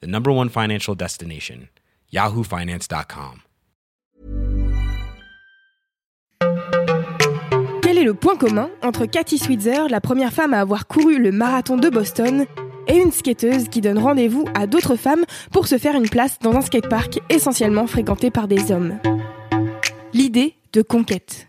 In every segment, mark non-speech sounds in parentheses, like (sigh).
the number one financial destination, yahoofinance.com. Quel est le point commun entre Cathy Switzer, la première femme à avoir couru le marathon de Boston, et une skateuse qui donne rendez-vous à d'autres femmes pour se faire une place dans un skatepark essentiellement fréquenté par des hommes? L'idée de conquête.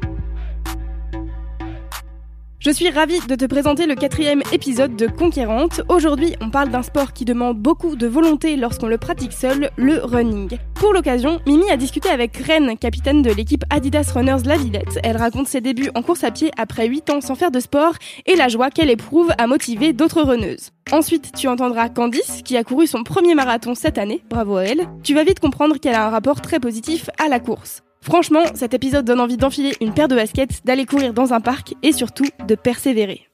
Je suis ravie de te présenter le quatrième épisode de Conquérante. Aujourd'hui, on parle d'un sport qui demande beaucoup de volonté lorsqu'on le pratique seul, le running. Pour l'occasion, Mimi a discuté avec Ren, capitaine de l'équipe Adidas Runners La Villette. Elle raconte ses débuts en course à pied après 8 ans sans faire de sport et la joie qu'elle éprouve à motiver d'autres runneuses. Ensuite, tu entendras Candice, qui a couru son premier marathon cette année, bravo à elle. Tu vas vite comprendre qu'elle a un rapport très positif à la course. Franchement, cet épisode donne envie d'enfiler une paire de baskets, d'aller courir dans un parc et surtout de persévérer.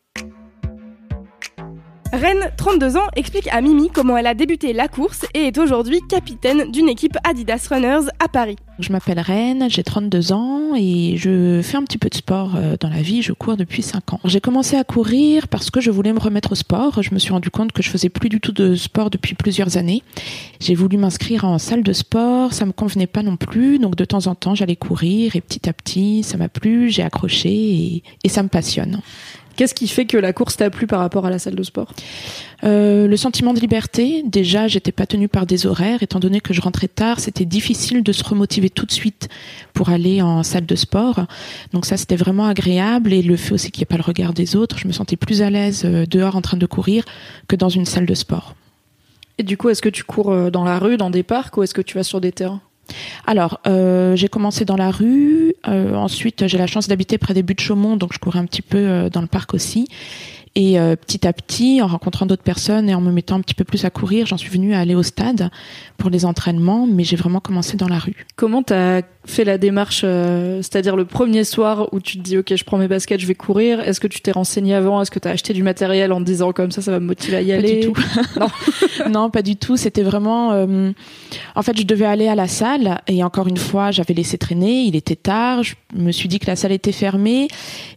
Rennes, 32 ans, explique à Mimi comment elle a débuté la course et est aujourd'hui capitaine d'une équipe Adidas Runners à Paris. Je m'appelle Rennes, j'ai 32 ans et je fais un petit peu de sport euh, dans la vie, je cours depuis 5 ans. J'ai commencé à courir parce que je voulais me remettre au sport. Je me suis rendu compte que je faisais plus du tout de sport depuis plusieurs années. J'ai voulu m'inscrire en salle de sport, ça me convenait pas non plus, donc de temps en temps j'allais courir et petit à petit ça m'a plu, j'ai accroché et, et ça me passionne. Qu'est-ce qui fait que la course t'a plu par rapport à la salle de sport? Euh, Le sentiment de liberté. Déjà, j'étais pas tenue par des horaires. Étant donné que je rentrais tard, c'était difficile de se remotiver tout de suite pour aller en salle de sport. Donc ça, c'était vraiment agréable. Et le fait aussi qu'il n'y ait pas le regard des autres, je me sentais plus à l'aise euh, dehors en train de courir que dans une salle de sport. Et du coup, est-ce que tu cours euh, dans la rue, dans des parcs, ou est-ce que tu vas sur des terrains? Alors, euh, j'ai commencé dans la rue. Euh, ensuite, j'ai la chance d'habiter près des buts de Chaumont, donc je courais un petit peu euh, dans le parc aussi. Et euh, petit à petit, en rencontrant d'autres personnes et en me mettant un petit peu plus à courir, j'en suis venue à aller au stade pour les entraînements, mais j'ai vraiment commencé dans la rue. Comment t'as fait la démarche, euh, c'est-à-dire le premier soir où tu te dis ok, je prends mes baskets, je vais courir. Est-ce que tu t'es renseigné avant Est-ce que tu as acheté du matériel en te disant comme ça, ça va me motiver à y Pas aller du tout. (laughs) Non. (laughs) non, pas du tout. C'était vraiment. euh, En fait, je devais aller à la salle et encore une fois, j'avais laissé traîner. Il était tard. Je me suis dit que la salle était fermée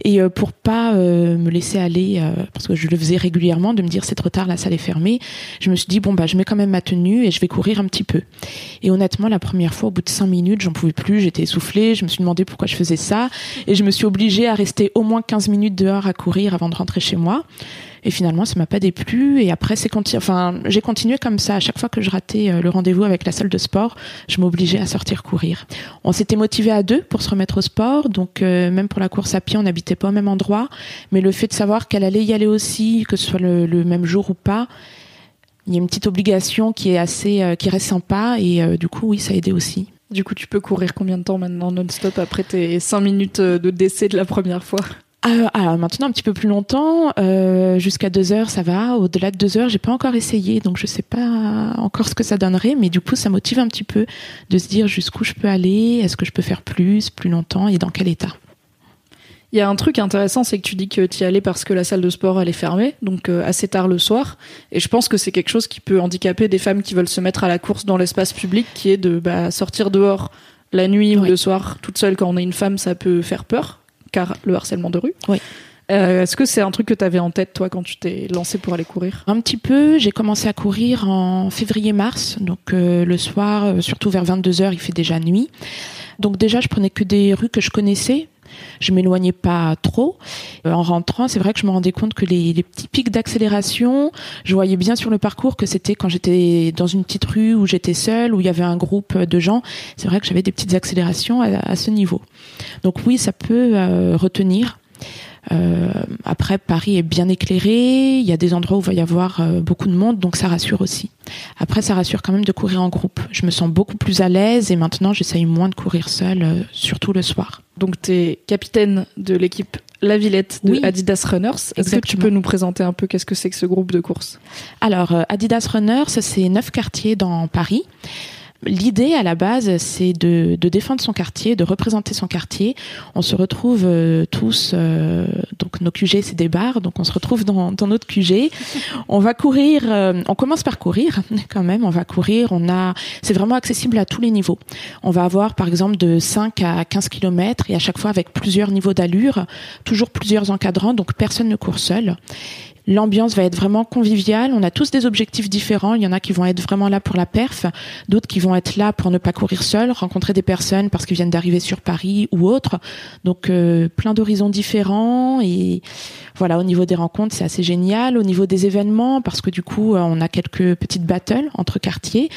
et pour pas me laisser aller, parce que je le faisais régulièrement, de me dire c'est trop tard, la salle est fermée. Je me suis dit bon bah je mets quand même ma tenue et je vais courir un petit peu. Et honnêtement, la première fois, au bout de cinq minutes, j'en pouvais plus. J'étais essoufflée. Je me suis demandé pourquoi je faisais ça et je me suis obligée à rester au moins 15 minutes dehors à courir avant de rentrer chez moi. Et finalement, ça m'a pas déplu. Et après, c'est conti- enfin, j'ai continué comme ça. À chaque fois que je ratais euh, le rendez-vous avec la salle de sport, je m'obligeais à sortir courir. On s'était motivés à deux pour se remettre au sport. Donc, euh, même pour la course à pied, on n'habitait pas au même endroit. Mais le fait de savoir qu'elle allait y aller aussi, que ce soit le, même jour ou pas, il y a une petite obligation qui est assez, euh, qui reste sympa. Et du coup, oui, ça a aidé aussi. Du coup, tu peux courir combien de temps maintenant non-stop après tes 5 minutes de décès de la première fois? Euh, alors maintenant un petit peu plus longtemps, euh, jusqu'à deux heures ça va. Au-delà de deux heures, j'ai pas encore essayé, donc je sais pas encore ce que ça donnerait, mais du coup ça motive un petit peu de se dire jusqu'où je peux aller, est-ce que je peux faire plus, plus longtemps et dans quel état. Il y a un truc intéressant, c'est que tu dis que tu y allais parce que la salle de sport elle est fermée, donc euh, assez tard le soir. Et je pense que c'est quelque chose qui peut handicaper des femmes qui veulent se mettre à la course dans l'espace public, qui est de bah, sortir dehors la nuit ou le soir toute seule quand on est une femme, ça peut faire peur, car le harcèlement de rue. Oui. Euh, Est-ce que c'est un truc que tu avais en tête toi quand tu t'es lancé pour aller courir? Un petit peu, j'ai commencé à courir en février-mars, donc euh, le soir, euh, surtout vers 22 heures, il fait déjà nuit. Donc déjà, je prenais que des rues que je connaissais. Je m'éloignais pas trop. Euh, en rentrant, c'est vrai que je me rendais compte que les, petits pics d'accélération, je voyais bien sur le parcours que c'était quand j'étais dans une petite rue où j'étais seule, où il y avait un groupe de gens. C'est vrai que j'avais des petites accélérations à, à, ce niveau. Donc oui, ça peut euh, retenir. Euh, après, Paris est bien éclairé. Il y a des endroits où il va y avoir euh, beaucoup de monde, donc ça rassure aussi. Après, ça rassure quand même de courir en groupe. Je me sens beaucoup plus à l'aise et maintenant, j'essaye moins de courir seule, euh, surtout le soir. Donc, tu es capitaine de l'équipe La Villette de Adidas Runners. Est-ce que tu peux nous présenter un peu qu'est-ce que c'est que ce groupe de course? Alors, Adidas Runners, c'est neuf quartiers dans Paris. L'idée à la base, c'est de, de, défendre son quartier, de représenter son quartier. On se retrouve euh, tous, euh, donc nos QG c'est des bars, donc on se retrouve dans, dans notre QG. (laughs) On va courir, euh, on commence par courir (laughs) quand même. On va courir, on a, c'est vraiment accessible à tous les niveaux. On va avoir par exemple de 5 à 15 kilomètres et à chaque fois avec plusieurs niveaux d'allure, toujours plusieurs encadrants, donc personne ne court seul. L'ambiance va être vraiment conviviale. On a tous des objectifs différents. Il y en a qui vont être vraiment là pour la perf, d'autres qui vont être là pour ne pas courir seul, rencontrer des personnes parce qu'ils viennent d'arriver sur Paris ou autres. Donc euh, plein d'horizons différents et voilà. Au niveau des rencontres, c'est assez génial. Au niveau des événements, parce que du coup, euh, on a quelques petites battles entre quartiers.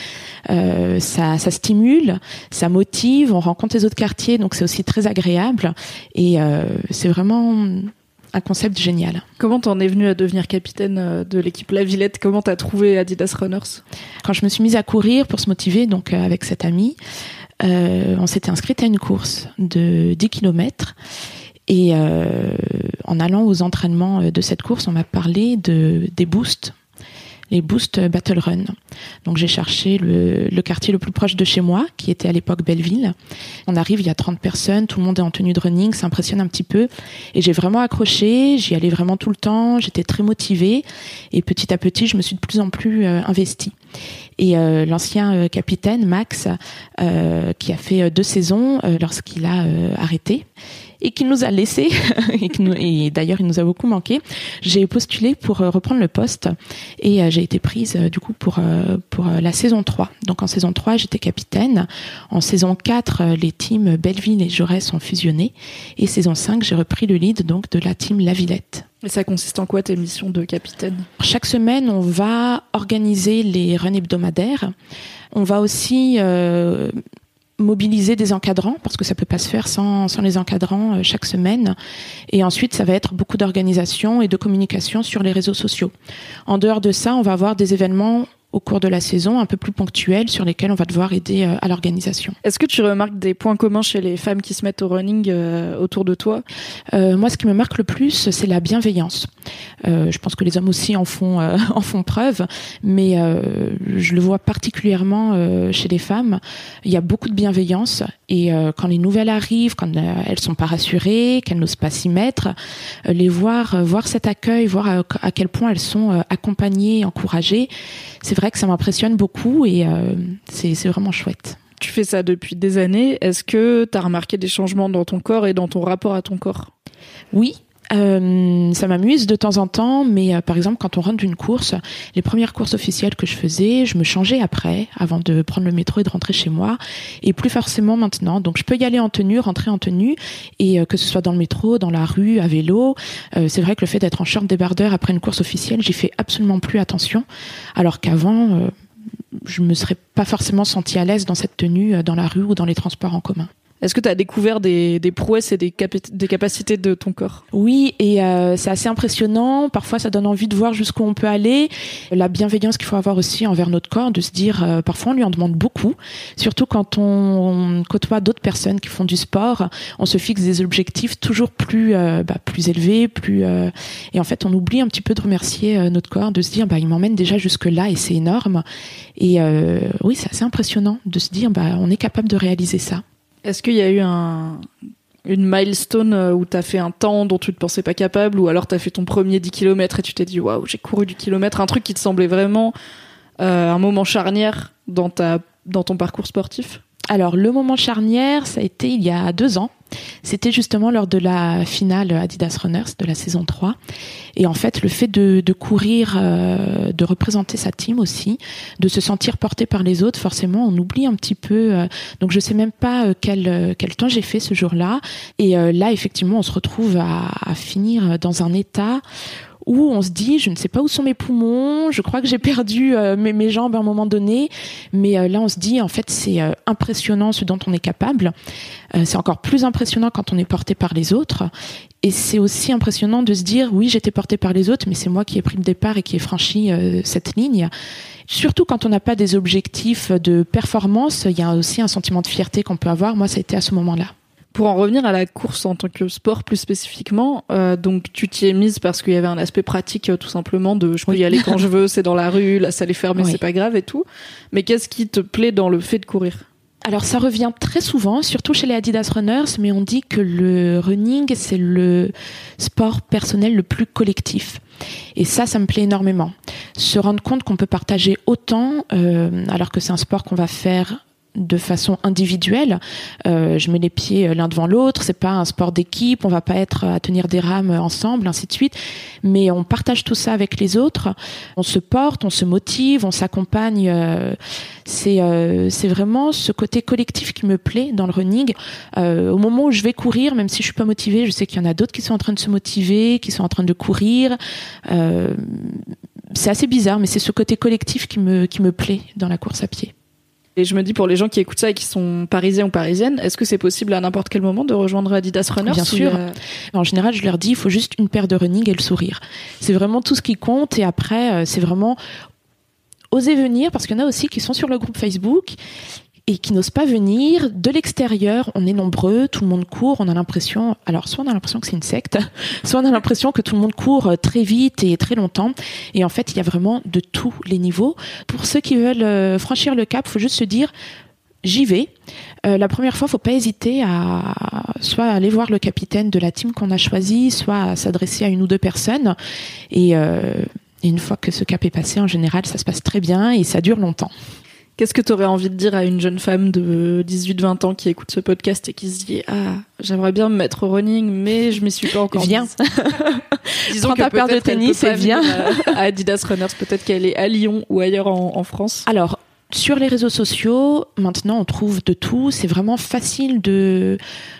Euh, ça, stimule, ça motive. On rencontre les autres quartiers, donc c'est aussi très agréable et c'est vraiment un concept génial. Comment t'en es venu à devenir capitaine euh, de l'équipe La Villette? Comment t'as trouvé Adidas Runners? Quand je me suis mise à courir pour se motiver, donc euh, avec cette amie, euh, on s'était inscrite à une course de 10 km. Et euh, en allant aux entraînements de cette course, on m'a parlé de des boosts les Boost Battle Run. Donc j'ai cherché le, quartier le plus proche de chez moi, qui était à l'époque Belleville. On arrive, il y a 30 personnes, tout le monde est en tenue de running, ça impressionne un petit peu. Et j'ai vraiment accroché, j'y allais vraiment tout le temps, j'étais très motivée. Et petit à petit, je me suis de plus en plus euh, investie. Et euh, l'ancien euh, capitaine, Max, euh, qui a fait deux saisons lorsqu'il a arrêté, et qui nous a laissé (laughs) et, et d'ailleurs il nous a beaucoup manqué. J'ai postulé pour reprendre le poste et j'ai été prise du coup pour pour la saison 3. Donc en saison 3, j'étais capitaine. En saison 4, les teams Belleville et Jaurès ont fusionné et saison 5, j'ai repris le lead donc de la team La Villette. Et ça consiste en quoi tes missions de capitaine? Chaque semaine, on va organiser les runs hebdomadaires. On va aussi euh, mobiliser des encadrants parce que ça peut pas se faire sans, sans les encadrants euh, chaque semaine. Et ensuite, ça va être beaucoup d'organisation et de communication sur les réseaux sociaux. En dehors de ça, on va avoir des événements au cours de la saison, un peu plus ponctuels, sur lesquels on va devoir aider euh, à l'organisation. Est-ce que tu remarques des points communs chez les femmes qui se mettent au running euh, autour de toi? Euh, Moi, ce qui me marque le plus, c'est la bienveillance. Euh, je pense que les hommes aussi en font (laughs) en font preuve, mais je le vois particulièrement chez les femmes. Il y a beaucoup de bienveillance et quand les nouvelles arrivent, quand elles sont pas rassurées, qu'elles n'osent pas s'y mettre, les voir, voir cet accueil, voir à, à quel point elles sont accompagnées, encouragées, c'est vrai que ça m'impressionne beaucoup et c'est vraiment chouette. Tu fais ça depuis des années. Est-ce que tu as remarqué des changements dans ton corps et dans ton rapport à ton corps? Oui, euh, ça m'amuse de temps en temps, mais euh, par exemple, quand on rentre d'une course, les premières courses officielles que je faisais, je me changeais après, avant de prendre le métro et de rentrer chez moi, et plus forcément maintenant. Donc, je peux y aller en tenue, rentrer en tenue, et euh, que ce soit dans le métro, dans la rue, à vélo. Euh, c'est vrai que le fait d'être en short débardeur après une course officielle, j'y fais absolument plus attention, alors qu'avant, euh, je me serais pas forcément senti à l'aise dans cette tenue dans la rue ou dans les transports en commun. Est-ce que tu as découvert des, des, prouesses et des, des, capacités de ton corps? Oui, et euh, c'est assez impressionnant. Parfois, ça donne envie de voir jusqu'où on peut aller. La bienveillance qu'il faut avoir aussi envers notre corps, de se dire, euh, parfois on lui en demande beaucoup, surtout quand on, on côtoie d'autres personnes qui font du sport. On se fixe des objectifs toujours plus, euh, bah, plus élevés, plus euh, et en fait, on oublie un petit peu de remercier euh, notre corps, de se dire, bah, il m'emmène déjà jusque là et c'est énorme. Et euh, oui, c'est assez impressionnant de se dire, bah, on est capable de réaliser ça. Est-ce qu'il y a eu un, une milestone où tu as fait un temps dont tu ne pensais pas capable ou alors tu as fait ton premier 10 km et tu t'es dit waouh, j'ai couru du kilomètre, un truc qui te semblait vraiment euh, un moment charnière dans ton parcours sportif? Alors, le moment charnière, ça a été il y a deux ans. C'était justement lors de la finale Adidas Runners de la saison 3. Et en fait, le fait de, de courir, euh, de représenter sa team aussi, de se sentir porté par les autres, forcément, on oublie un petit peu. Euh, donc, je sais même pas euh, quel, quel temps j'ai fait ce jour-là. Et là, effectivement, on se retrouve à, à finir dans un état où on se dit je ne sais pas où sont mes poumons, je crois que j'ai perdu euh, mes, jambes à un moment donné, mais euh, là on se dit en fait c'est euh, impressionnant ce dont on est capable. c'est encore plus impressionnant quand on est porté par les autres et c'est aussi impressionnant de se dire oui j'étais porté par les autres mais c'est moi qui ai pris le départ et qui ai franchi cette ligne. Surtout quand on n'a pas des objectifs de performance, il y a aussi un sentiment de fierté qu'on peut avoir. Moi ça a été à ce moment-là. Pour en revenir à la course en tant que sport plus spécifiquement, euh, donc tu t'y es mise parce qu'il y avait un aspect pratique euh, tout simplement de je peux y aller quand je veux, (laughs) c'est dans la rue, la salle est fermée, c'est pas grave et tout. Mais qu'est-ce qui te plaît dans le fait de courir? Alors ça revient très souvent, surtout chez les Adidas Runners, mais on dit que le running, c'est le sport personnel le plus collectif. Et ça, ça me plaît énormément. Se rendre compte qu'on peut partager autant, euh, alors que c'est un sport qu'on va faire de façon individuelle. Euh, je mets les pieds euh, l'un devant l'autre. C'est pas un sport d'équipe. On va pas être à tenir des rames ensemble, ainsi de suite. Mais on partage tout ça avec les autres. On se porte, on se motive, on s'accompagne. Euh, c'est c'est vraiment ce côté collectif qui me plaît dans le running. au moment où je vais courir, même si je suis pas motivée, je sais qu'il y en a d'autres qui sont en train de se motiver, qui sont en train de courir. c'est assez bizarre, mais c'est ce côté collectif qui me qui me plaît dans la course à pied. Et je me dis pour les gens qui écoutent ça et qui sont parisiens ou parisiennes, est-ce que c'est possible à n'importe quel moment de rejoindre Adidas Runners Bien sûr. En général, je leur dis, il faut juste une paire de running et le sourire. C'est vraiment tout ce qui compte. Et après, euh, c'est vraiment oser venir parce qu'il y en a aussi qui sont sur le groupe Facebook et qui n'osent pas venir. De l'extérieur, on est nombreux, tout le monde court, on a l'impression, alors soit on a l'impression que c'est une secte, (laughs) soit on a l'impression que tout le monde court euh, très vite et très longtemps. Et en fait, il y a vraiment de tous les niveaux. Pour ceux qui veulent euh, franchir le cap, faut juste se dire, j'y vais. Euh, la première fois, faut pas hésiter à soit aller voir le capitaine de la team qu'on a choisi, soit s'adresser à une ou deux personnes. Et une fois que ce cap est passé, en général, ça se passe très bien et ça dure longtemps. Qu'est-ce que tu aurais envie de dire à une jeune femme de 18-20 ans qui écoute ce podcast et qui se dit Ah, j'aimerais bien me mettre au running, mais je m'y suis pas encore Viens (laughs) Disons Prends ta paire de tennis et viens (laughs) à Adidas Runners. Peut-être qu'elle est à Lyon ou ailleurs en, en France. Alors, sur les réseaux sociaux, maintenant, on trouve de tout. C'est vraiment facile de,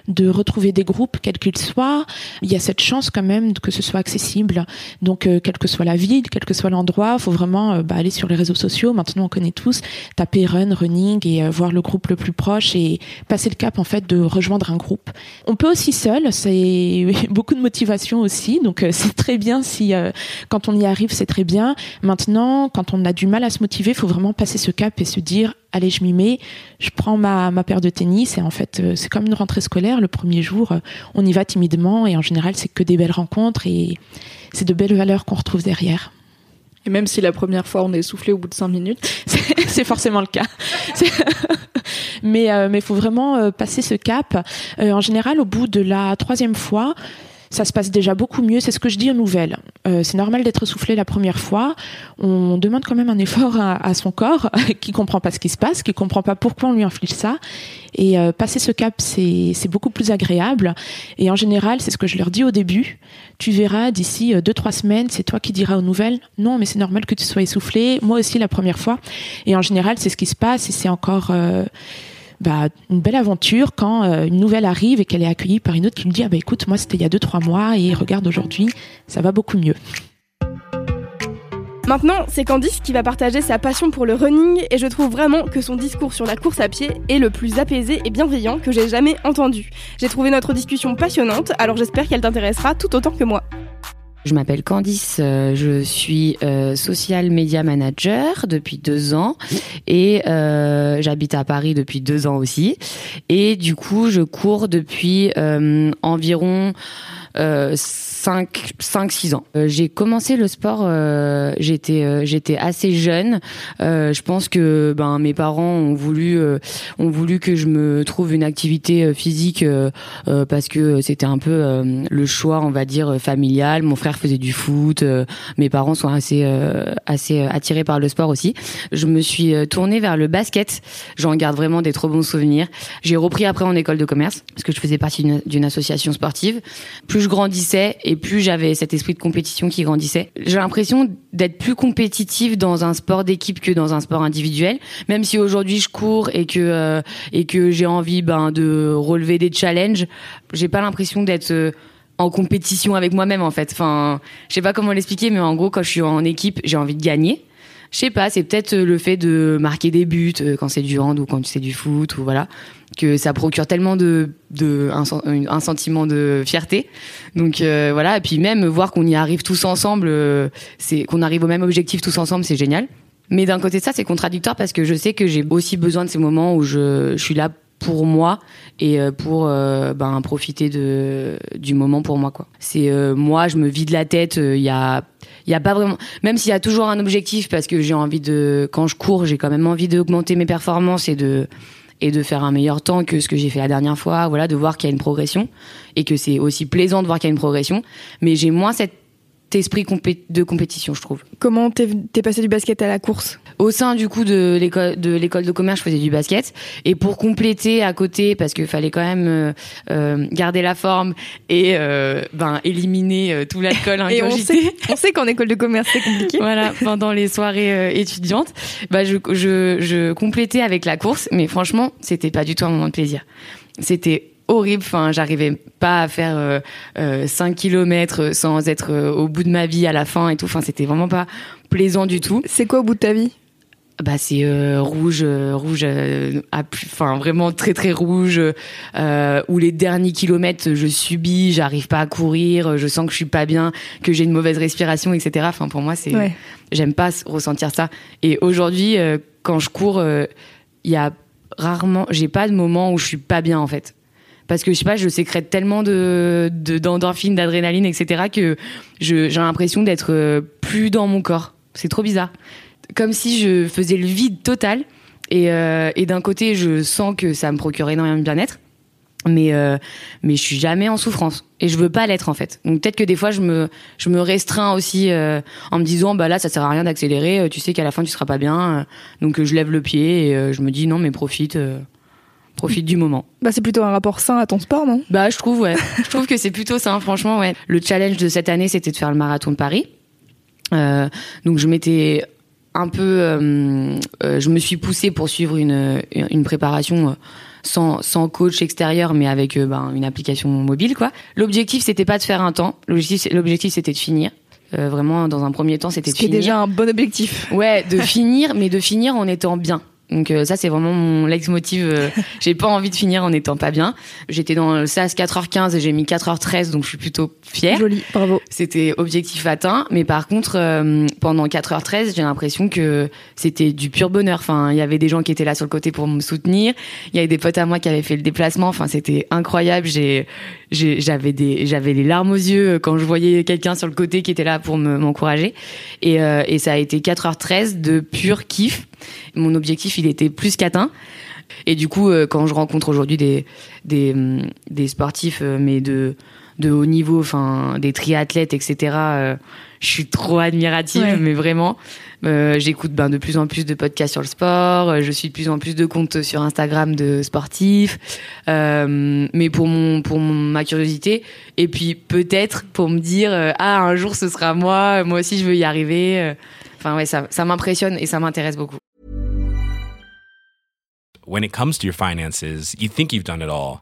de retrouver des groupes, quels qu'ils soient. Il y a cette chance quand même que ce soit accessible. Donc, euh, quelle que soit la ville, quel que soit l'endroit, faut vraiment euh, bah, aller sur les réseaux sociaux. Maintenant, on connaît tous. Taper run, running et euh, voir le groupe le plus proche et passer le cap, en fait, de rejoindre un groupe. On peut aussi seul. C'est (laughs) beaucoup de motivation aussi. Donc, c'est très bien si, quand on y arrive, c'est très bien. Maintenant, quand on a du mal à se motiver, faut vraiment passer ce cap et se dire allez je m'y mets je prends ma, ma paire de tennis et en fait euh, c'est comme une rentrée scolaire. Le premier jour euh, on y va timidement et en général c'est que des belles rencontres et c'est de belles valeurs qu'on retrouve derrière. Et même si la première fois on est essoufflé au bout de cinq minutes (laughs) c'est forcément le cas. (laughs) Mais euh, mais faut vraiment passer ce cap. En général au bout de la troisième fois ça se passe déjà beaucoup mieux. C'est ce que je dis aux nouvelles. Euh, c'est normal d'être soufflé la première fois. On demande quand même un effort à, son corps (laughs) qui comprend pas ce qui se passe, qui comprend pas pourquoi on lui inflige ça. Et euh, passer ce cap, c'est beaucoup plus agréable. Et en général, c'est ce que je leur dis au début. Tu verras d'ici euh, deux trois semaines, c'est toi qui diras aux nouvelles. Non, mais c'est normal que tu sois essoufflé. Moi aussi la première fois. Et en général, c'est ce qui se passe. Et c'est encore bah, une belle aventure quand euh, une nouvelle arrive et qu'elle est accueillie par une autre qui lui dit ah bah écoute moi c'était il y a deux trois mois et regarde aujourd'hui ça va beaucoup mieux. Maintenant, c'est Candice qui va partager sa passion pour le running et je trouve vraiment que son discours sur la course à pied est le plus apaisé et bienveillant que j'ai jamais entendu. J'ai trouvé notre discussion passionnante, alors j'espère qu'elle t'intéressera tout autant que moi. Je m'appelle Candice, euh, je suis euh, social media manager depuis deux ans et euh, j'habite à Paris depuis deux ans aussi. Et du coup, je cours depuis environ 5 5 6 ans. Euh, j'ai commencé le sport euh, j'étais euh, j'étais assez jeune. Je pense que ben mes parents ont voulu ont voulu que je me trouve une activité physique parce que c'était un peu le choix on va dire familial. Mon frère faisait du foot, mes parents sont assez assez attirés par le sport aussi. Je me suis tournée vers le basket. J'en garde vraiment des trop bons souvenirs. J'ai repris après en école de commerce parce que je faisais partie d'une association sportive. Plus je grandissais et plus j'avais cet esprit de compétition qui grandissait. J'ai l'impression d'être plus compétitive dans un sport d'équipe que dans un sport individuel. Même si aujourd'hui je cours et que euh, et que j'ai envie ben de relever des challenges, j'ai pas l'impression d'être euh, en compétition avec moi-même en fait. Enfin, je sais pas comment l'expliquer, mais en gros quand je suis en équipe, j'ai envie de gagner. Je sais pas, c'est peut-être euh, le fait de marquer des buts euh, quand c'est du hand ou quand c'est du foot ou voilà que ça procure tellement de, de un, sen- un sentiment de fierté. Donc euh, voilà, et puis même voir qu'on y arrive tous ensemble, euh, c'est qu'on arrive au même objectif tous ensemble, c'est génial. Mais d'un côté ça, c'est contradictoire parce que je sais que j'ai aussi besoin de ces moments où je suis là pour moi et euh, pour euh, ben, profiter de du moment pour moi quoi. C'est euh, moi, je me vide la tête. Il y a y a pas vraiment même s'il y a toujours un objectif parce que j'ai envie de quand je cours, j'ai quand même envie d'augmenter mes performances et de et de faire un meilleur temps que ce que j'ai fait la dernière fois, voilà, de voir qu'il y a une progression et que c'est aussi plaisant de voir qu'il y a une progression, mais j'ai moins cet esprit compé- de compétition, je trouve. Comment t'es passé du basket à la course? Au sein du coup de l'école de l'école de commerce, je faisais du basket et pour compléter à côté parce qu'il fallait quand même euh, euh, garder la forme et euh, ben éliminer tout l'alcool (laughs) Et on sait, on sait qu'en école de commerce c'est compliqué. (laughs) voilà, pendant les soirées euh, étudiantes, bah je, je, je complétais avec la course, mais franchement, c'était pas du tout un moment de plaisir. C'était horrible, enfin, j'arrivais pas à faire euh, euh, 5 km sans être euh, au bout de ma vie à la fin et tout, enfin, c'était vraiment pas plaisant du tout. C'est quoi au bout de ta vie? Bah c'est euh, rouge, euh, rouge, enfin vraiment très très rouge. Où les derniers kilomètres, je subis, j'arrive pas à courir, je sens que je suis pas bien, que j'ai une mauvaise respiration, etc. Enfin pour moi c'est, Ouais. j'aime pas ressentir ça. Et aujourd'hui, quand je cours, il y a rarement, j'ai pas de moment où je suis pas bien en fait. Parce que je sais pas, je sécrète tellement de de- d'endorphines, d'adrénaline, etc. que j'ai l'impression d'être euh, plus dans mon corps. C'est trop bizarre comme si je faisais le vide total. Et, euh, d'un côté, je sens que ça me procure énormément de bien-être, mais euh, mais je suis jamais en souffrance et je veux pas l'être en fait. Donc peut-être que des fois, je me je me restreins aussi en me disant bah là, ça sert à rien d'accélérer. Tu sais qu'à la fin, tu seras pas bien. donc je lève le pied et je me dis non, mais profite. Profite du moment. Bah c'est plutôt un rapport sain à ton sport, non? Bah, je trouve, ouais. je trouve que c'est plutôt ça, hein, franchement, ouais. Le challenge de cette année, c'était de faire le marathon de Paris. Euh, donc, je m'étais un peu, euh, euh, je me suis poussée pour suivre une, une préparation euh, sans, sans coach extérieur, mais avec euh, ben, une application mobile, quoi. L'objectif, c'était pas de faire un temps. L'objectif, c'était de finir. Euh, vraiment, dans un premier temps, c'était de finir. déjà un bon objectif. Ouais, de finir, mais de finir en étant bien. Donc euh, ça c'est vraiment mon leitmotiv. euh, (laughs) j'ai pas envie de finir en étant pas bien. J'étais dans le SAS 4h15 et j'ai mis 4h13 donc je suis plutôt fière. Joli, bravo. C'était objectif atteint, mais par contre euh, pendant 4h13 j'ai l'impression que c'était du pur bonheur. Enfin il y avait des gens qui étaient là sur le côté pour me soutenir. Il y avait des potes à moi qui avaient fait le déplacement. Enfin c'était incroyable. J'avais des j'avais les larmes aux yeux quand je voyais quelqu'un sur le côté qui était là pour me- m'encourager. Et, euh, et ça a été 4h13 de pur kiff. Mon objectif, il était plus qu'atteint. Et du coup, euh, quand je rencontre aujourd'hui des, des, des sportifs, euh, mais de, de haut niveau, enfin, des triathlètes, etc., je suis trop admirative, Ouais. mais vraiment. Euh, J'écoute ben, de plus en plus de podcasts sur le sport, euh, je suis de plus en plus de comptes sur Instagram de sportifs, euh, mais pour, mon, pour mon- ma curiosité, et puis peut-être pour me dire, euh, ah, un jour ce sera moi, moi aussi je veux y arriver. Enfin, ouais, ça, ça m'impressionne et ça m'intéresse beaucoup. when it comes to your finances, you think you've done it all.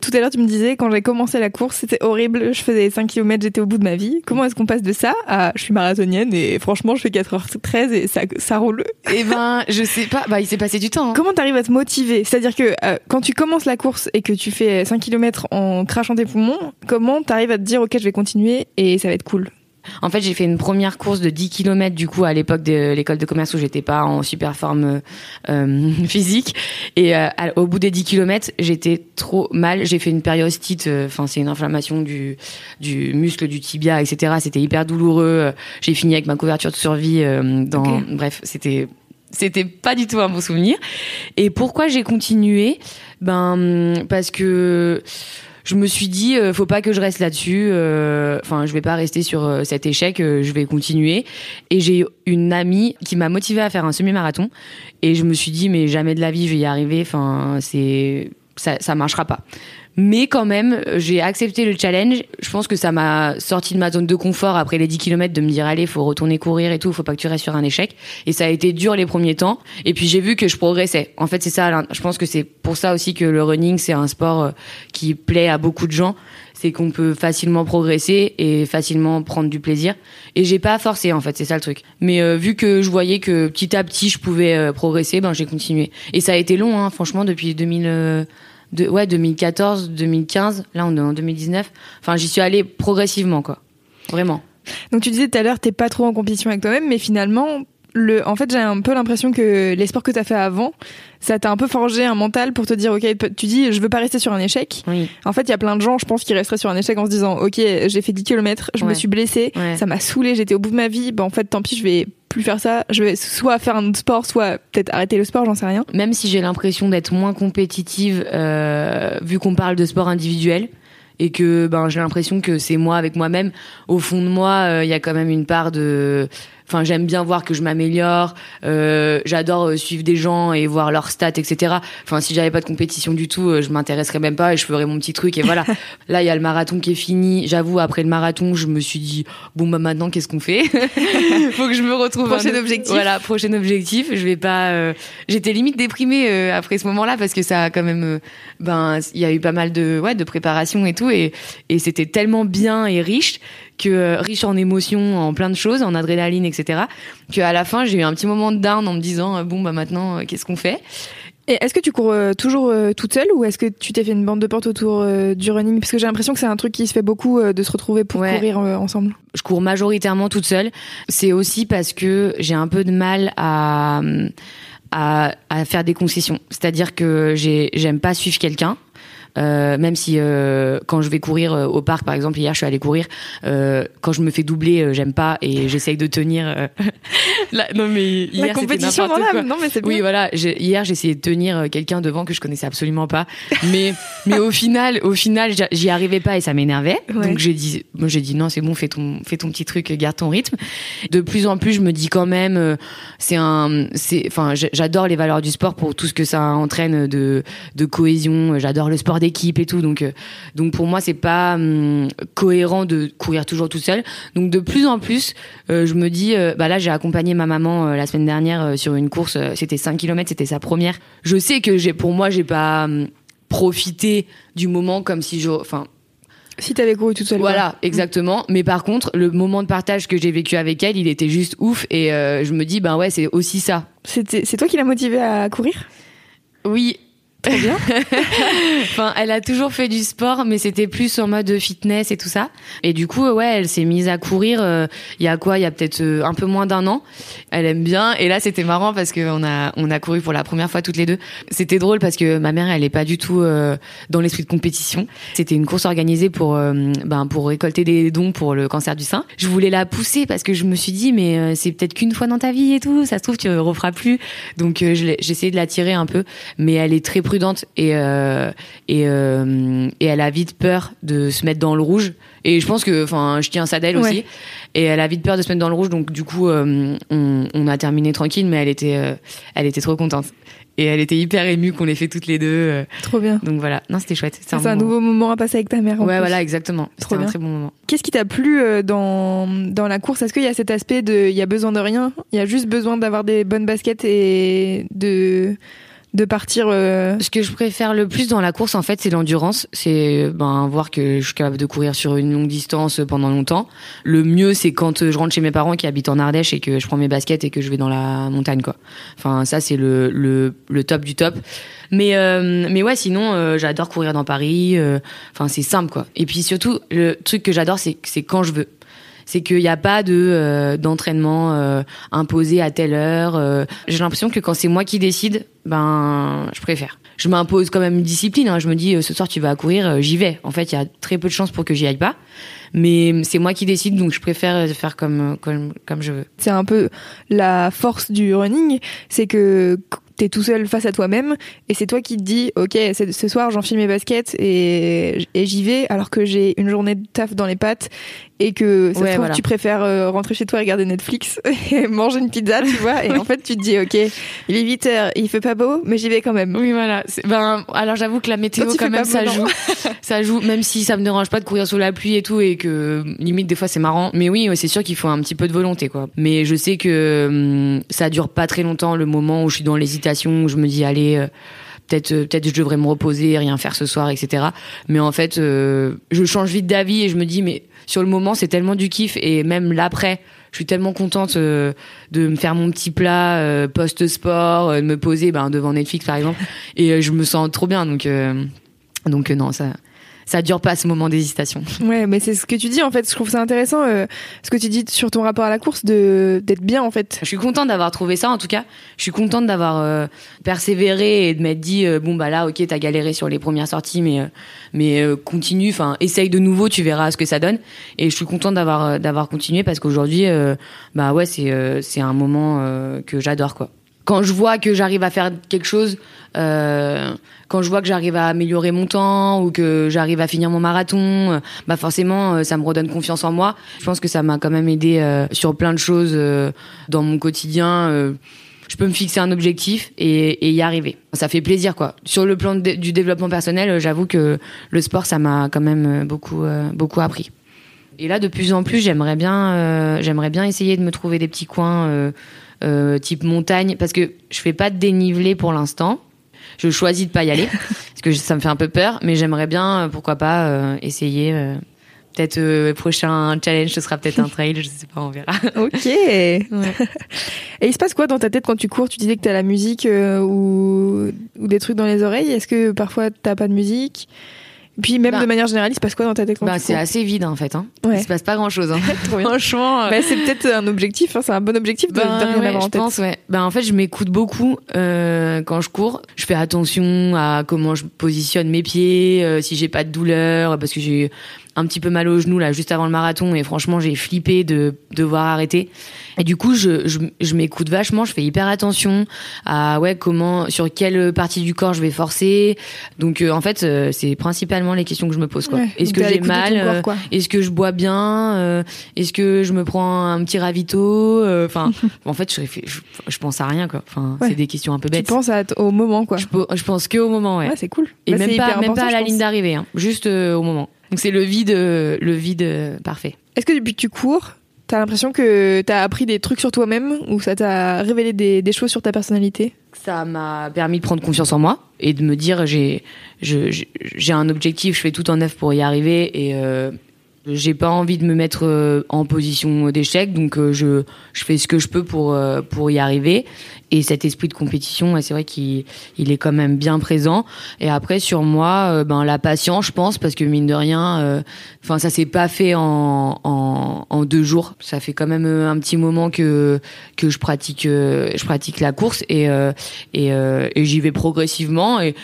tout à l'heure, tu me disais, quand j'ai commencé la course, c'était horrible. Je faisais 5 km, j'étais au bout de ma vie. Comment est-ce qu'on passe de ça à je suis marathonienne et franchement, je fais 4h13 et ça, ça roule Eh ben, je sais pas. Bah, il s'est passé du temps. hein. Comment t'arrives à te motiver? C'est-à-dire que euh, quand tu commences la course et que tu fais 5 km en crachant tes poumons, comment t'arrives à te dire, ok, je vais continuer et ça va être cool? En fait, j'ai fait une première course de 10 km du coup à l'époque de l'école de commerce où j'étais pas en super forme euh, (laughs) physique. Et euh, au bout des 10 km, j'étais trop mal, j'ai fait une périostite euh, enfin c'est une inflammation du du muscle du tibia etc. C'était hyper douloureux, euh, j'ai fini avec ma couverture de survie euh, dans bref, c'était c'était pas du tout un bon souvenir. Et pourquoi j'ai continué? Ben parce que je me suis dit euh, faut pas que je reste là-dessus euh, enfin je vais pas rester sur euh, cet échec euh, je vais continuer. Et j'ai une amie qui m'a motivée à faire un semi-marathon. Et je me suis dit mais jamais de la vie je vais y arriver. Enfin c'est ça ça marchera pas mais quand même, j'ai accepté le challenge. Je pense que ça m'a sorti de ma zone de confort après les 10 km de me dire allez, faut retourner courir et tout, faut pas que tu restes sur un échec. Et ça a été dur les premiers temps. Et puis j'ai vu que je progressais. En fait, c'est ça. Je pense que c'est pour ça aussi que le running, c'est un sport euh, qui plaît à beaucoup de gens. C'est qu'on peut facilement progresser et facilement prendre du plaisir. Et j'ai pas forcé en fait, c'est ça le truc. Mais euh, vu que je voyais que petit à petit je pouvais euh, progresser, ben j'ai continué. Et ça a été long, hein, franchement, depuis 2000. euh, de, ouais, 2014, 2015, là on est en 2019. Enfin, j'y suis allée progressivement, quoi. Vraiment. Donc tu disais tout à l'heure, t'es pas trop en compétition avec toi-même, mais finalement, le, en fait, j'ai un peu l'impression que les sports que t'as fait avant, ça t'a un peu forgé un mental pour te dire, ok, tu dis, je veux pas rester sur un échec. Oui. En fait, il y a plein de gens, je pense, qui resteraient sur un échec en se disant, ok, j'ai fait 10 km, je me suis blessée, Ouais. ça m'a saoulé, j'étais au bout de ma vie, bah en fait, tant pis, je vais faire ça, je vais soit faire un sport, soit peut-être arrêter le sport, j'en sais rien. Même si j'ai l'impression d'être moins compétitive, euh, vu qu'on parle de sport individuel, et que ben j'ai l'impression que c'est moi avec moi-même. Au fond de moi, euh, il y a quand même une part de Enfin, j'aime bien voir que je m'améliore. Euh, J'adore euh, suivre des gens et voir leurs stats, etc. Enfin, si j'avais pas de compétition du tout, euh, je m'intéresserais même pas et je ferais mon petit truc. Et voilà. (laughs) Là, il y a le marathon qui est fini. J'avoue, après le marathon, je me suis dit bon bah maintenant, qu'est-ce qu'on fait? (laughs) Faut que je me retrouve. Prochain un objectif. Voilà, prochain objectif. Je vais pas. euh, J'étais limite déprimée euh, après ce moment-là parce que ça a quand même. euh, ben, il y a eu pas mal de ouais de préparation et tout et et c'était tellement bien et riche que euh, riche en émotions, en plein de choses, en adrénaline, etc. Que à la fin, j'ai eu un petit moment de down en me disant euh, bon bah maintenant, euh, qu'est-ce qu'on fait? Et est-ce que tu cours toujours toute seule ou est-ce que tu t'es fait une bande de porte autour du running? Parce que j'ai l'impression que c'est un truc qui se fait beaucoup de se retrouver pour Ouais. courir ensemble. je cours majoritairement toute seule. C'est aussi parce que j'ai un peu de mal à, à, à faire des concessions. C'est-à-dire que j'ai, j'aime pas suivre quelqu'un. Euh, même si euh, quand je vais courir euh, au parc par exemple hier je suis allée courir quand je me fais doubler j'aime pas et (laughs) j'essaye de tenir (laughs) la- non mais hier La compétition dans l'âme, non mais c'est. Oui, voilà. Hier, j'ai essayé de tenir quelqu'un devant que je connaissais absolument pas, mais (laughs) mais au final, au final, j'y- arrivais pas et ça m'énervait. Ouais. Donc j'ai dit, j'ai dit non, c'est bon, fais ton fais ton petit truc, garde ton rythme. De plus en plus, je me dis quand même, c'est un, c'est, enfin, j'adore les valeurs du sport pour tout ce que ça entraîne de de cohésion. J'adore le sport d'équipe et tout. Donc euh, donc pour moi, c'est pas hum, cohérent de courir toujours tout seul. Donc de plus en plus, euh, je me dis, euh, bah là, j'ai accompagné ma maman euh, la semaine dernière sur une course. c'était 5 km, c'était sa première. Je sais que j'ai, pour moi, j'ai pas hum, profité du moment comme si je, enfin, Si t'avais couru toute seule. voilà, exactement. Mais par contre, le moment de partage que j'ai vécu avec elle, il était juste ouf. Et je me dis, ben ouais, c'est aussi ça. C'était, c'est toi qui l'as motivée à courir? Oui. Très bien. (laughs) enfin, elle a toujours fait du sport, mais c'était plus en mode fitness et tout ça. Et du coup, ouais, elle s'est mise à courir. euh, Il y a quoi Il y a peut-être euh, un peu moins d'un an. Elle aime bien. Et là, c'était marrant parce qu'on a on a couru pour la première fois toutes les deux. C'était drôle parce que ma mère, elle est pas du tout euh, dans l'esprit de compétition. C'était une course organisée pour euh, ben pour récolter des dons pour le cancer du sein. Je voulais la pousser parce que je me suis dit mais euh, c'est peut-être qu'une fois dans ta vie et tout. Ça se trouve tu referas plus. Donc euh, j'ai essayé de la tirer un peu, mais elle est très prudente et euh, et euh, et elle a vite peur de se mettre dans le rouge. Et je pense que enfin je tiens ça d'elle Ouais. aussi. Et elle a vite peur de se mettre dans le rouge. Donc du coup euh, on, on a terminé tranquille, mais elle était elle était trop contente. Et elle était hyper émue qu'on l'ait fait toutes les deux. Trop bien. donc voilà, non c'était chouette. C'est un, nouveau moment à passer avec ta mère. en Ouais plus. voilà exactement. C'était un très bon moment. Qu'est-ce qui t'a plu dans, dans la course? Est-ce qu'il y a cet aspect de il y a besoin de rien? Il y a juste besoin d'avoir des bonnes baskets et de de partir euh, Ce que je préfère le plus dans la course, en fait, c'est l'endurance. C'est ben voir que je suis capable de courir sur une longue distance pendant longtemps. Le mieux, c'est quand euh, je rentre chez mes parents qui habitent en Ardèche et que je prends mes baskets et que je vais dans la montagne, quoi. Enfin, ça, c'est le, le, le top du top. Mais euh, mais ouais, sinon, euh, j'adore courir dans Paris. euh, Enfin, c'est simple, quoi. Et puis surtout, le truc que j'adore, c'est quand je veux. C'est qu'il n'y a pas de euh, d'entraînement euh, imposé à telle heure. euh. J'ai l'impression que quand c'est moi qui décide, ben je préfère. Je m'impose quand même une discipline. hein. Je me dis ce soir tu vas courir, j'y vais. En fait, il y a très peu de chances pour que j'y aille pas. Mais c'est moi qui décide, donc je préfère faire comme comme comme je veux. c'est un peu la force du running, c'est que t'es tout seul face à toi-même et c'est toi qui te dis ok ce soir j'enfile mes baskets et, et j'y vais alors que j'ai une journée de taf dans les pattes et que ça se Ouais, trouve voilà. tu préfères euh, rentrer chez toi et regarder Netflix (laughs) et manger une pizza tu vois et en fait tu te dis ok il est 8 heures il fait pas beau mais j'y vais quand même Oui, voilà. Ben, alors j'avoue que la météo, quand même, ça beau, joue. (laughs) ça joue, même si ça me dérange pas de courir sous la pluie et tout, et que limite des fois c'est marrant. Mais oui, c'est sûr qu'il faut un petit peu de volonté, quoi. Mais je sais que hum, ça dure pas très longtemps le moment où je suis dans l'hésitation, où je me dis allez. euh, Peut-être, euh, peut-être je devrais me reposer, rien faire ce soir, etc. Mais en fait, euh, je change vite d'avis et je me dis, mais sur le moment, c'est tellement du kiff et même l'après, je suis tellement contente euh, de me faire mon petit plat euh, post-sport, euh, de me poser ben, devant Netflix par exemple, et euh, je me sens trop bien. Donc, donc non, ça, ça dure pas ce moment d'hésitation. ouais mais c'est ce que tu dis en fait je trouve ça intéressant euh, ce que tu dis sur ton rapport à la course de d'être bien en fait Je suis contente d'avoir trouvé ça en tout cas. Je suis contente d'avoir euh, persévéré et de m'être dit euh, bon bah là ok t'as galéré sur les premières sorties mais euh, mais euh, continue, enfin essaye de nouveau, tu verras ce que ça donne. Et je suis contente d'avoir d'avoir continué parce qu'aujourd'hui euh, bah ouais c'est euh, c'est un moment euh, que j'adore quoi. Quand je vois que j'arrive à faire quelque chose, euh, quand je vois que j'arrive à améliorer mon temps ou que j'arrive à finir mon marathon, euh, bah forcément euh, ça me redonne confiance en moi. Je pense que ça m'a quand même aidé euh, sur plein de choses dans mon quotidien. je peux me fixer un objectif et, et y arriver. Ça fait plaisir quoi. Sur le plan du développement personnel, j'avoue que le sport ça m'a quand même beaucoup beaucoup appris. Et là de plus en plus, j'aimerais bien j'aimerais bien essayer de me trouver des petits coins euh, type montagne parce que je fais pas de dénivelé pour l'instant. Je choisis de pas y aller (laughs) parce que ça me fait un peu peur, mais j'aimerais bien euh, pourquoi pas euh, essayer euh, peut-être euh, prochain challenge ce sera peut-être un trail, je sais pas, on verra. (laughs) ok. Et il se passe quoi dans ta tête quand tu cours? Tu disais que t'as la musique euh, ou ou des trucs dans les oreilles. Est-ce que parfois t'as pas de musique? Puis même Bah. de manière générale il se passe quoi dans ta tête Bah, c'est assez vide en fait. Hein. Ouais. Il se passe pas grand chose. Hein. (laughs) Franchement. euh, Bah, c'est peut-être un objectif, hein, c'est un bon objectif de, ben, de rien ouais, avoir en tête. pense, ouais. Ben, en fait, je m'écoute beaucoup euh, quand je cours. Je fais attention à comment je positionne mes pieds, euh, si j'ai pas de douleur, parce que j'ai un petit peu mal au genou là juste avant le marathon et franchement j'ai flippé de devoir arrêter. Et du coup je, je, je m'écoute vachement, je fais hyper attention à ouais comment sur quelle partie du corps je vais forcer. Donc euh, en fait euh, c'est principalement les questions que je me pose quoi. Ouais, Est-ce que j'ai mal euh. Est-ce que je bois bien Est-ce que je me prends un petit ravito Enfin, (laughs) en fait, je, je, je pense à rien quoi. Enfin, Ouais. c'est des questions un peu Tu bêtes. penses à au moment, quoi. Je, pense que au moment, ouais. Ouais, c'est cool. Et Bah, même pas, même pas à la ligne d'arrivée, hein. juste au moment. Donc c'est le vide, le vide parfait. Est-ce que depuis que tu cours, t'as l'impression que t'as appris des trucs sur toi-même ou ça t'a révélé des, des choses sur ta personnalité? Ça m'a permis de prendre confiance en moi et de me dire j'ai j'ai un objectif, je fais tout en œuvre pour y arriver et euh, j'ai pas envie de me mettre euh, en position d'échec donc euh, je je fais ce que je peux pour euh, pour y arriver. Et cet esprit de compétition c'est vrai qu'il il est quand même bien présent. Et après sur moi euh, ben la patience je pense parce que mine de rien euh, enfin ça s'est pas fait en, en en deux jours. Ça fait quand même euh, un petit moment que que je pratique euh, je pratique la course et euh, et, euh, et j'y vais progressivement. Et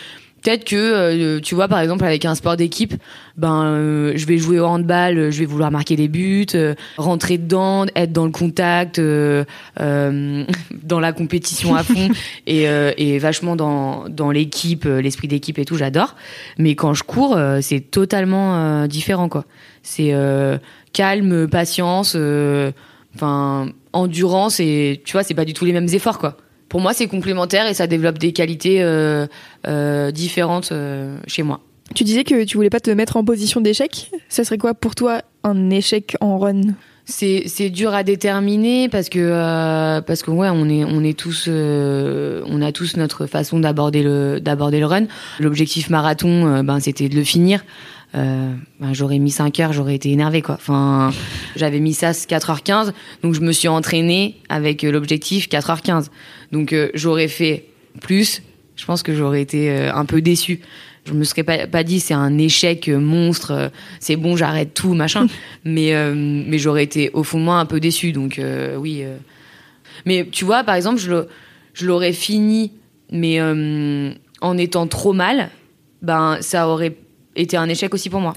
peut-être que euh, tu vois par exemple avec un sport d'équipe ben euh, je vais jouer au handball je vais vouloir marquer des buts euh, rentrer dedans être dans le contact euh, euh, (laughs) dans la compétition à fond (laughs) et, euh, et vachement dans dans l'équipe l'esprit d'équipe et tout j'adore. Mais quand je cours euh, c'est totalement euh, différent quoi. C'est euh, calme patience euh, enfin endurance et tu vois c'est pas du tout les mêmes efforts quoi pour moi c'est complémentaire et ça développe des qualités euh, euh, différentes euh, chez moi. Tu disais que tu voulais pas te mettre en position d'échec. Ça serait quoi pour toi un échec en run? C'est dur à déterminer parce que euh, parce que ouais on est on est tous euh, on a tous notre façon d'aborder le d'aborder le run. L'objectif marathon euh, ben c'était de le finir. Ben, j'aurais mis 5 heures j'aurais été énervé quoi. Enfin j'avais mis ça 4h15 donc je me suis entraînée avec l'objectif 4h15 donc j'aurais fait plus je pense que j'aurais été un peu déçu je me serais pas, pas dit c'est un échec monstre, euh, c'est bon, j'arrête tout, machin. (laughs) mais euh, mais j'aurais été au fond de moi un peu déçu. Donc euh, oui. Mais tu vois, par exemple, je, je l'aurais fini, mais en étant trop mal, ben ça aurait été un échec aussi pour moi.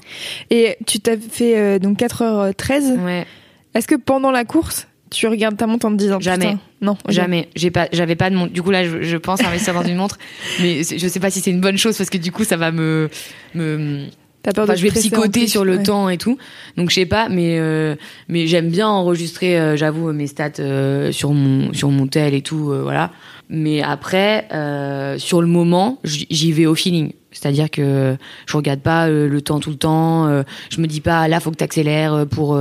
Et tu t'as fait donc 4h13. Ouais. Est-ce que pendant la course, tu regardes ta montre en te disant jamais. non jamais. J'ai pas j'avais pas de montre du coup là je, je pense investir dans une montre (laughs) mais je sais pas si c'est une bonne chose parce que du coup ça va me me T'as peur de je vais psychoter sur le temps et tout. Donc je sais pas mais euh, mais j'aime bien enregistrer euh, j'avoue mes stats euh, sur mon sur mon tel et tout voilà. Mais après sur le moment j'y vais au feeling c'est-à-dire que je regarde pas euh, le temps tout le temps. Euh, je me dis pas là faut que t'accélères euh, pour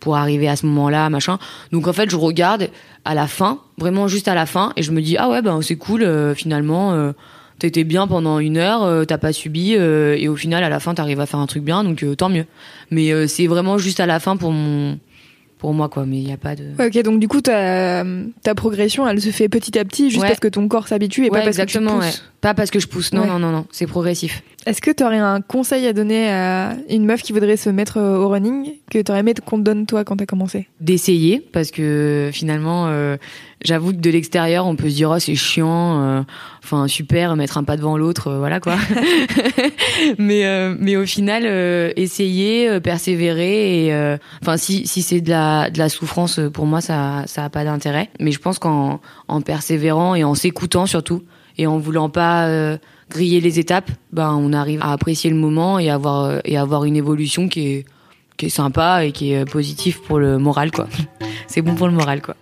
pour arriver à ce moment-là, machin. Donc en fait je regarde à la fin, vraiment juste à la fin, et je me dis ah ouais ben c'est cool finalement. T'étais bien pendant une heure, t'as pas subi, et au final à la fin t'arrives à faire un truc bien, donc tant mieux. Mais c'est vraiment juste à la fin pour mon pour moi quoi mais il n'y a pas de ok donc du coup ta, ta progression elle se fait petit à petit juste parce que ton corps s'habitue et pas parce que tu pousses pas parce que je pousse non non non non c'est progressif. Est-ce que tu aurais un conseil à donner à une meuf qui voudrait se mettre au running que tu aurais aimé qu'on te donne toi quand t'as commencé? D'essayer parce que finalement euh, j'avoue que de l'extérieur on peut se dire oh c'est chiant euh, enfin super mettre un pas devant l'autre euh, voilà quoi. (laughs) Mais mais au final essayer persévérer et enfin si si c'est de la de la souffrance, euh, pour moi, ça ça a pas d'intérêt. Mais je pense qu'en en persévérant et en s'écoutant surtout et en voulant pas euh, griller les étapes, ben on arrive à apprécier le moment et avoir euh, et avoir une évolution qui est qui est sympa et qui est positive pour le moral quoi. (laughs) C'est bon pour le moral quoi.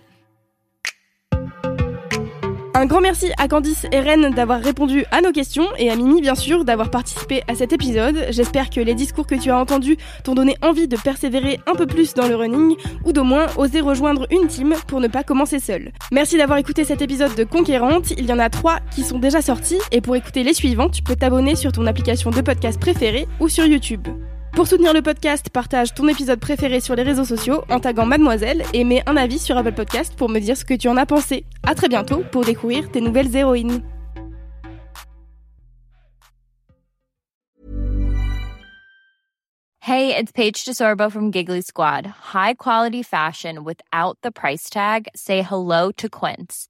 Un grand merci à Candice et Rennes d'avoir répondu à nos questions et à Mimi bien sûr d'avoir participé à cet épisode. J'espère que les discours que tu as entendus t'ont donné envie de persévérer un peu plus dans le running ou d'au moins oser rejoindre une team pour ne pas commencer seul. Merci d'avoir écouté cet épisode de Conquérante. Il y en a trois qui sont déjà sortis et pour écouter les suivants, tu peux t'abonner sur ton application de podcast préférée ou sur YouTube. Pour soutenir le podcast, partage ton épisode préféré sur les réseaux sociaux en taguant Mademoiselle et mets un avis sur Apple Podcast pour me dire ce que tu en as pensé. À très bientôt pour découvrir tes nouvelles héroïnes. Hey, it's Paige DeSorbo from Giggly Squad. High quality fashion without the price tag. Say hello to Quince.